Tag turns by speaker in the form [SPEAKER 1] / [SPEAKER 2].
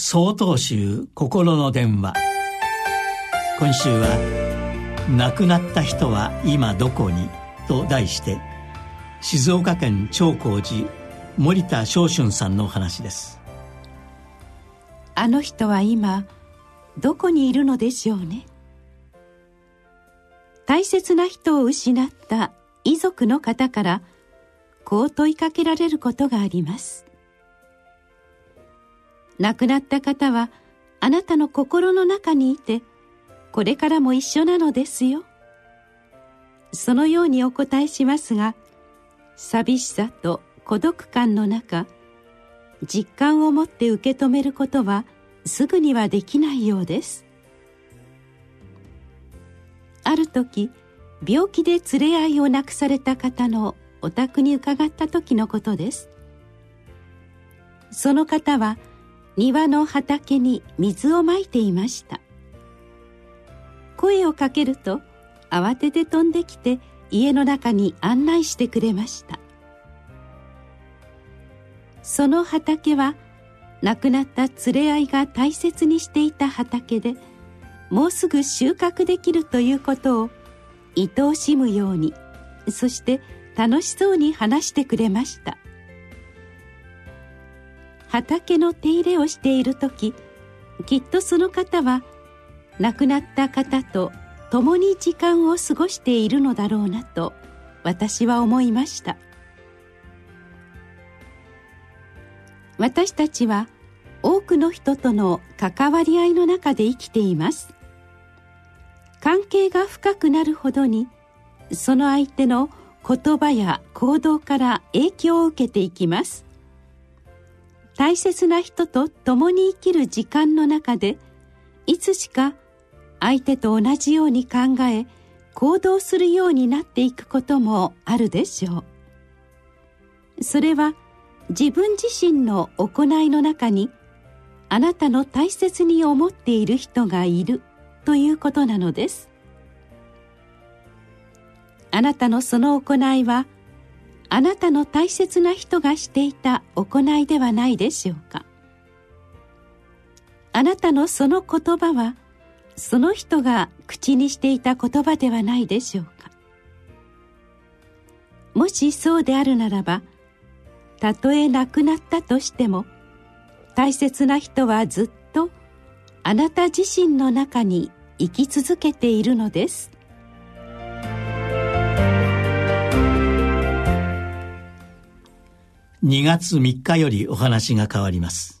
[SPEAKER 1] 総統集心の電話。今週は「亡くなった人は今どこに?」と題して静岡県長光寺森田昇春さんのお話です。
[SPEAKER 2] あの人は今どこにいるのでしょうね？大切な人を失った遺族の方からこう問いかけられることがあります。亡くなった方はあなたの心の中にいてこれからも一緒なのですよ。そのようにお答えしますが寂しさと孤独感の中実感を持って受け止めることはすぐにはできないようです。ある時病気で連れ合いを亡くされた方のお宅に伺った時のことです。その方は庭の畑に水をまいていました。声をかけると慌てて飛んできて家の中に案内してくれました。その畑は亡くなった連れ合いが大切にしていた畑でもうすぐ収穫できるということを愛おしむようにそして楽しそうに話してくれました。畑の手入れをしている時きっとその方は亡くなった方と共に時間を過ごしているのだろうなと私は思いました。私たちは多くの人との関わり合いの中で生きています。関係が深くなるほどにその相手の言葉や行動から影響を受けていきます。大切な人と共に生きる時間の中でいつしか相手と同じように考え行動するようになっていくこともあるでしょう。それは自分自身の行いの中にあなたの大切に思っている人がいるということなのです。あなたのその行いはあなたの大切な人がしていた行いではないでしょうか。あなたのその言葉はその人が口にしていた言葉ではないでしょうか。もしそうであるならばたとえ亡くなったとしても大切な人はずっとあなた自身の中に生き続けているのです。
[SPEAKER 1] 2月3日よりお話が変わります。